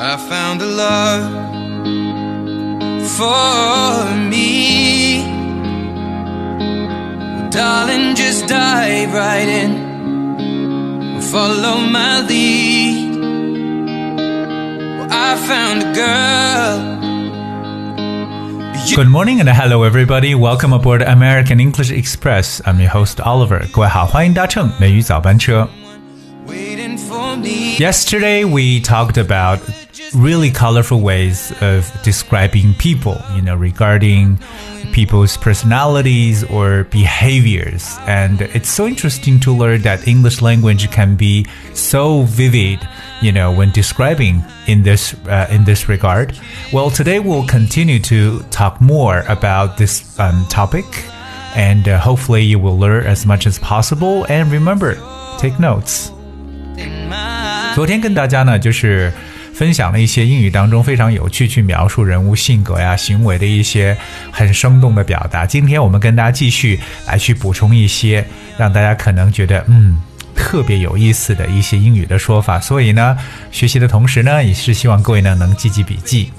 I found a love for me. Darling, just dive right in. Follow my lead. Well, I found a girl. Good morning and hello everybody. Welcome aboard American English Express. I'm your host Oliver. 各位好，欢迎搭乘美语早班车。 Waiting for me. Yesterday we talked about really colorful ways of describing people, you know, regarding people's personalities or behaviors. And it's so interesting to learn that English language can be so vivid, you know, when describing in this uh, in this regard. Well, today we'll continue to talk more about this um, topic, and uh, hopefully you will learn as much as possible. And remember, take notes. In my 昨天跟大家呢，就是 分享了一些英语当中非常有趣去描述人物性格呀、行为的一些很生动的表达。今天我们跟大家继续来去补充一些让大家可能觉得嗯特别有意思的一些英语的说法。所以呢，学习的同时呢，也是希望各位呢能记记笔记。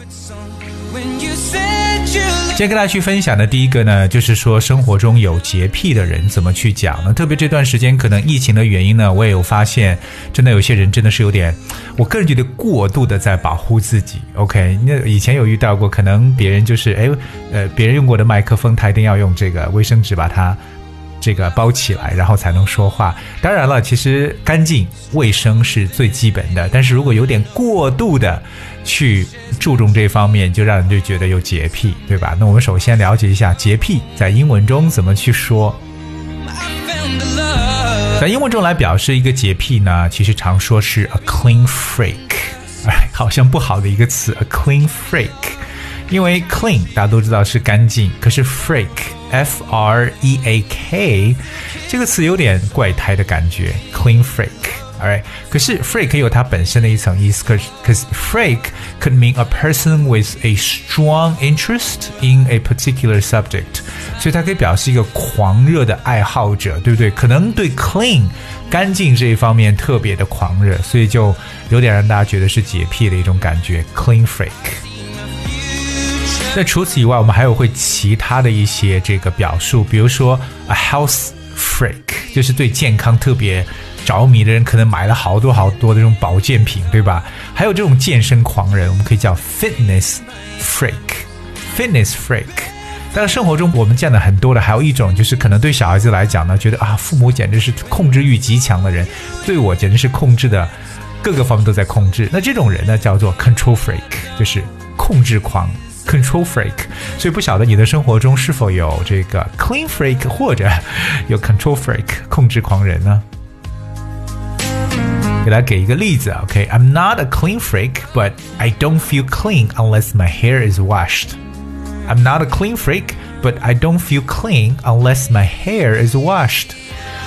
When you said you 今天跟大家去分享的第一个呢，就是说生活中有洁癖的人怎么去讲呢？特别这段时间可能疫情的原因呢，我也有发现，真的有些人真的是有点，我个人觉得过度的在保护自己。OK，那以前有遇到过，可能别人就是哎呃，别人用过的麦克风，他一定要用这个卫生纸把它。这个包起来，然后才能说话。当然了，其实干净卫生是最基本的，但是如果有点过度的去注重这方面，就让人就觉得有洁癖，对吧？那我们首先了解一下洁癖在英文中怎么去说。在英文中来表示一个洁癖呢，其实常说是 a clean freak，哎，好像不好的一个词，a clean freak。因为 clean 大家都知道是干净，可是 freak f r e a k 这个词有点怪胎的感觉，clean freak。Alright，可是 freak 有它本身的一层意思，可是可是 freak could mean a person with a strong interest in a particular subject，所以它可以表示一个狂热的爱好者，对不对？可能对 clean 干净这一方面特别的狂热，所以就有点让大家觉得是洁癖的一种感觉，clean freak。 那除此以外，我们还有会其他的一些这个表述，比如说 a health freak，就是对健康特别着迷的人，可能买了好多好多的这种保健品，对吧？还有这种健身狂人，我们可以叫 fitness freak，fitness freak。但是生活中我们见的很多的，还有一种就是可能对小孩子来讲呢，觉得啊，父母简直是控制欲极强的人，对我简直是控制的各个方面都在控制。那这种人呢，叫做 control freak，就是控制狂。Control freak，所以不晓得你的生活中是否有这个 clean freak 或者有 control freak 控制狂人呢？给大家给一个例子，OK，I'm、not a clean freak, but I don't feel clean unless my hair is washed. I'm not a clean freak, but I don't feel clean unless my hair is washed.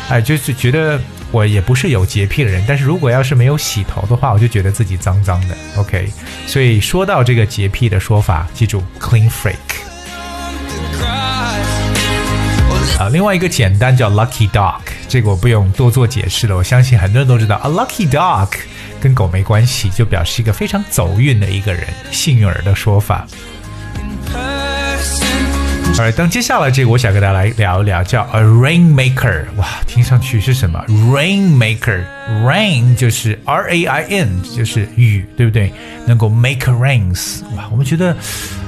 哎，就是觉得 我也不是有洁癖的人，但是如果要是没有洗头的话，我就觉得自己脏脏的。OK，所以说到这个洁癖的说法，记住 clean freak。啊，另外一个简单叫 lucky dog，这个我不用多做解释了，我相信很多人都知道。A lucky dog 跟狗没关系，就表示一个非常走运的一个人，幸运儿的说法。Person. 好，等接下来这个，我想跟大家来聊一聊，叫 a rainmaker。哇，听上去是什么？rainmaker，rain 就是 R A I N，就是雨，对不对？能够 make rains。哇，我们觉得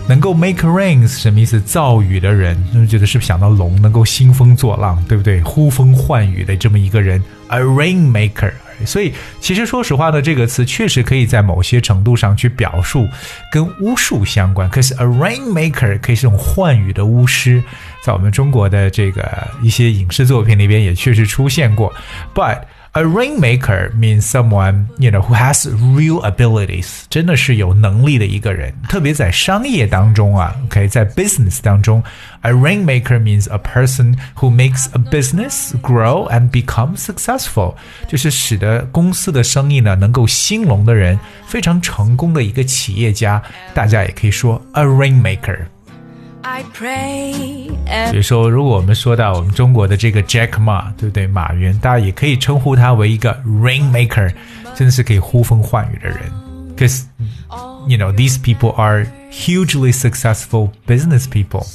能够 make rains 什么意思？造雨的人，那么觉得是不是想到龙能够兴风作浪，对不对？呼风唤雨的这么一个人，a rainmaker。所以，其实说实话呢，这个词确实可以在某些程度上去表述跟巫术相关。可是，a rainmaker 可以是种幻语的巫师，在我们中国的这个一些影视作品里边也确实出现过。But A rainmaker means someone you know who has real abilities，真的是有能力的一个人。特别在商业当中啊，OK，在 business 当中，a rainmaker means a person who makes a business grow and become successful，就是使得公司的生意呢能够兴隆的人，非常成功的一个企业家。大家也可以说 a rainmaker。 I pray 比如说，如果我们说到我们中国的这个 Jack Ma，对不对？马云，大家也可以称呼他为一个 rainmaker，真的是可以呼风唤雨的人。 because you know these people are hugely successful business people.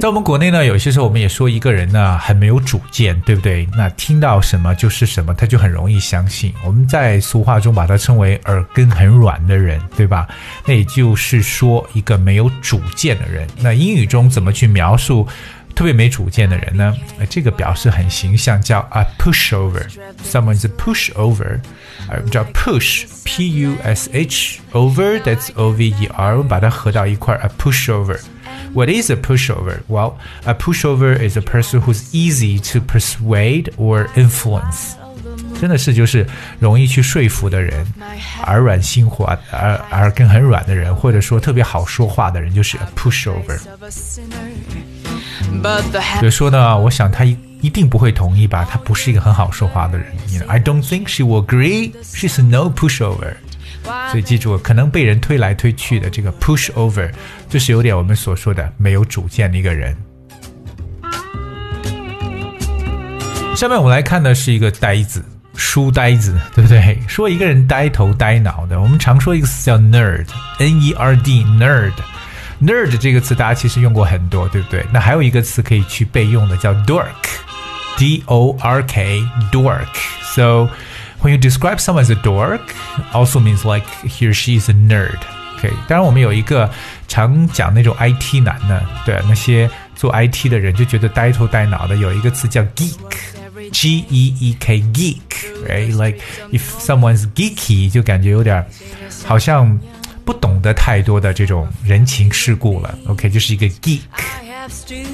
在我们国内呢，有些时候我们也说一个人呢很没有主见，对不对？那听到什么就是什么，他就很容易相信。我们在俗话中把它称为耳根很软的人，对吧？那也就是说一个没有主见的人。那英语中怎么去描述特别没主见的人呢？呃这个表示很形象，叫 a pushover。Someone's a pushover，呃，叫 push，p u s h over，that's o v e r，我们把它合到一块儿，a pushover。What is a pushover? Well, a pushover is a person who's easy to persuade or influence. 真的是就是容易去说服的人，耳软心滑、耳耳根很软的人，或者说特别好说话的人，就是 a pushover。 But the 比如说呢，我想他一一定不会同意吧，他不是一个很好说话的人。You know, I don't think she will agree. She's no pushover. 所以记住，可能被人推来推去的这个 pushover，就是有点我们所说的没有主见的一个人。下面我们来看的是一个呆子，书呆子，对不对？说一个人呆头呆脑的，我们常说一个词叫 nerd，n e r d，nerd。nerd 这个词大家其实用过很多，对不对？那还有一个词可以去备用的，叫 dork，d o r k，dork。So when you describe someone as a dork, also means like he or she is a nerd. OK，当然我们有一个常讲那种 IT 男呢，对那些做 IT 的人就觉得呆头呆脑的，有一个词叫 geek，G E E K geek，right？Like if someone's geeky，就感觉有点好像 不懂得太多的这种人情世故了。OK，就是一个 geek。 I have stood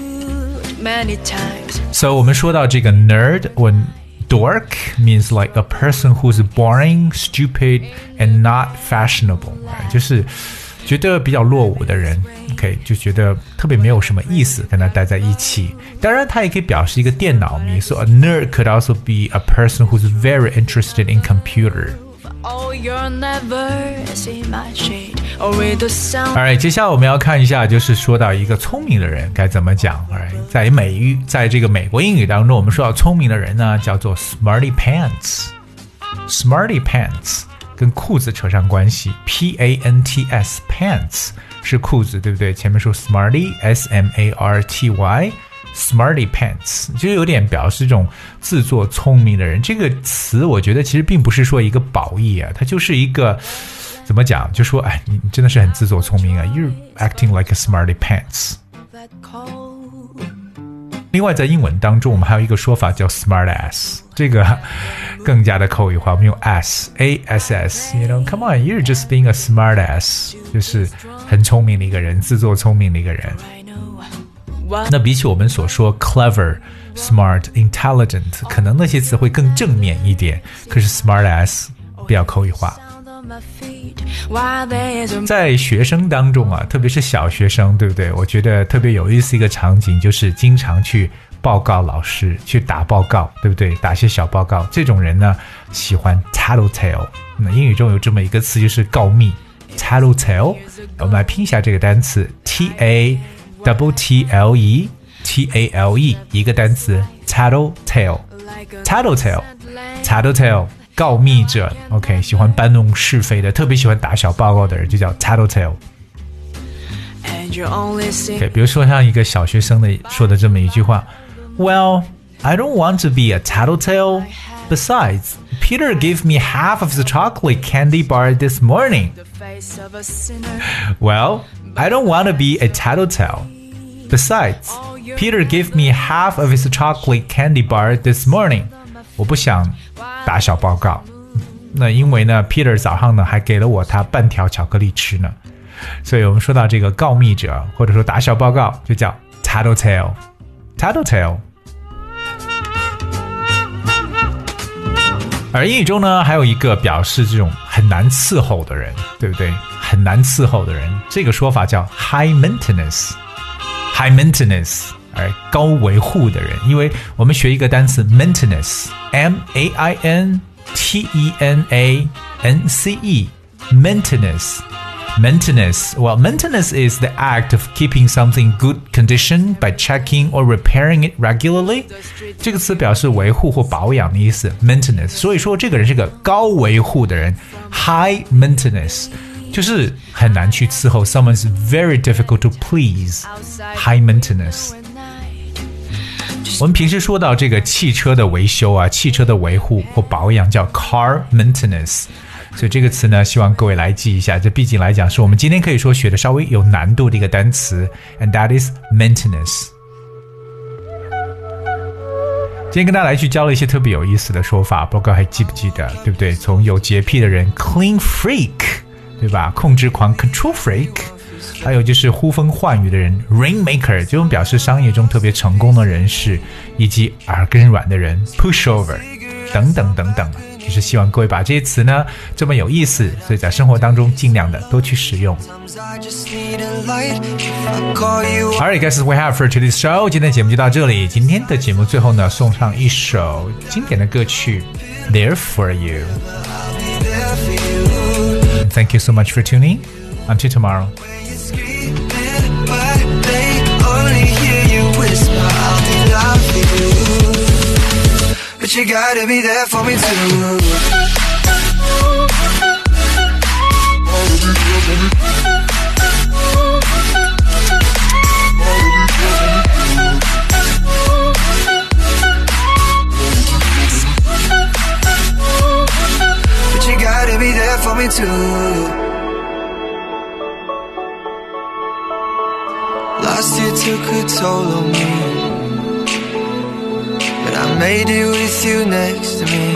many times. So 我们说到这个 nerd when dork means like a person who's boring, stupid, and not fashionable，哎就是觉得比较落伍的人。OK，就觉得特别没有什么意思跟他待在一起。当然，它也可以表示一个电脑迷。So a nerd could also be a person who's very interested in computer. Oh, you'll never see my shade. Or with the sound. Alright，接下来我们要看一下，就是说到一个聪明的人该怎么讲。Alright，在美语，在这个美国英语当中，我们说到聪明的人呢，叫做 smarty pants。smarty pants 跟裤子扯上关系，p a n t s pants 是裤子，对不对？前面说 smarty s m a r t y。 Smarty pants 就有点表示这种自作聪明的人。这个词我觉得其实并不是说一个褒义啊，它就是一个怎么讲？就说哎，你真的是很自作聪明啊，You're acting like a smarty pants。另外，在英文当中，我们还有一个说法叫 smart ass，这个更加的口语化，我们用 ass a s s，you know，come on，you're just being a smart ass，就是很聪明的一个人，自作聪明的一个人。那比起我们所说 clever、smart、intelligent，可能那些词会更正面一点。可是 smart ass 比较口语化。在学生当中啊，特别是小学生，对不对？我觉得特别有意思一个场景，就是经常去报告老师，去打报告，对不对？打些小报告，这种人呢，喜欢 tattletale。那英语中有这么一个词，就是告密 tattletale。我们来拼一下这个单词 t a double t l e t a l e，一个单词 tattletale。 like a tattletale land. tattletale 告密者，OK，喜欢搬弄是非的，特别喜欢打小报告的人就叫 tattletale。 And you only see OK，比如说像一个小学生的说的这么一句话，Well, I don't want to be a tattletale. Besides, Peter gave me half of the chocolate candy bar this morning. the face of a sinner. Well, I don't want to be a tattletale. Besides, Peter gave me half of his chocolate candy bar this morning. 我不想打小报告，那因为呢，Peter 早上呢还给了我他半条巧克力吃呢。所以我们说到这个告密者或者说打小报告，就叫 tattletale。tattletale。而英语中呢，还有一个表示这种很难伺候的人，对不对？很难伺候的人，这个说法叫 high maintenance。 high maintenance，而高维护的人，因为我们学一个单词 maintenance，m a i n t e n a n c e，maintenance， Maintenance. Well, maintenance is the act of keeping something good condition by checking or repairing it regularly. 这个词表示维护或保养的意思，maintenance。所以说这个人是个高维护的人，high maintenance， 就是很难去伺候。Someone's very difficult to please. High maintenance. 我们平时说到这个汽车的维修啊，汽车的维护或保养叫 car maintenance。所以这个词呢，希望各位来记一下。这毕竟来讲，是我们今天可以说学的稍微有难度的一个单词，and that is maintenance。今天跟大家来去教了一些特别有意思的说法，不知道还记不记得，对不对？从有洁癖的人 clean freak，对吧？控制狂 control freak，还有就是呼风唤雨的人 rainmaker，这种表示商业中特别成功的人士，以及耳根软的人 pushover，等等等等。就是希望各位把这些词呢这么有意思，所以在生活当中尽量的多去使用。All right, guys, we have for today's show. 今天的节目就到这里。今天的节目最后呢，送上一首经典的歌曲《There for You》。You. Thank you so much for tuning. Until tomorrow. But you gotta be there for me too. Me too. Last year took a toll on me. But I made it with you next to me.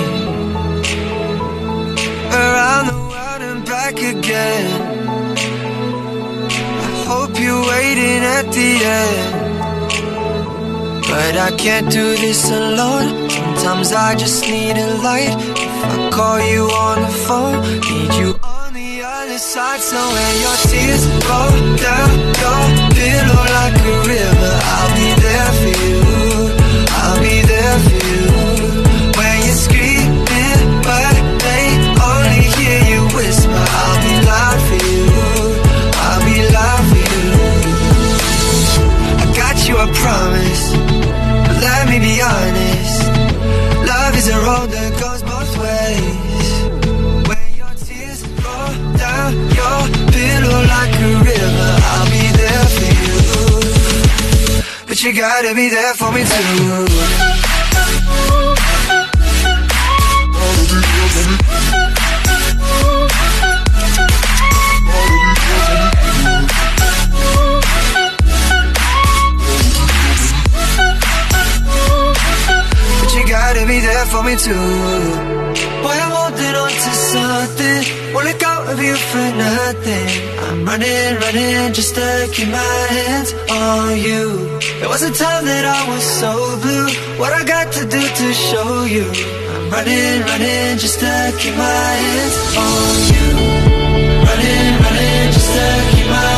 Around the world and back again. I hope you're waiting at the end But I can't do this alone. Sometimes I just need a light. If I call you on the phone Need you on the other side. So when your tears roll down your pillow like a river I'll be there for you. I'll be there for you gotta be there for me too But you gotta be there for me too. Of you for nothing. I'm running, running just to keep my hands on you. There was a time that I was so blue. What I got to do to show you? I'm running, running just to keep my hands on you. Running, running just to keep my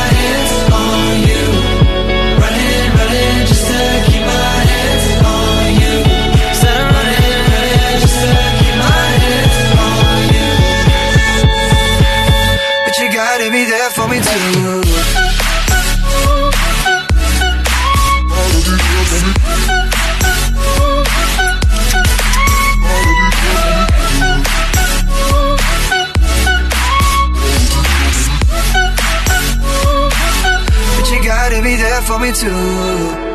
for me too.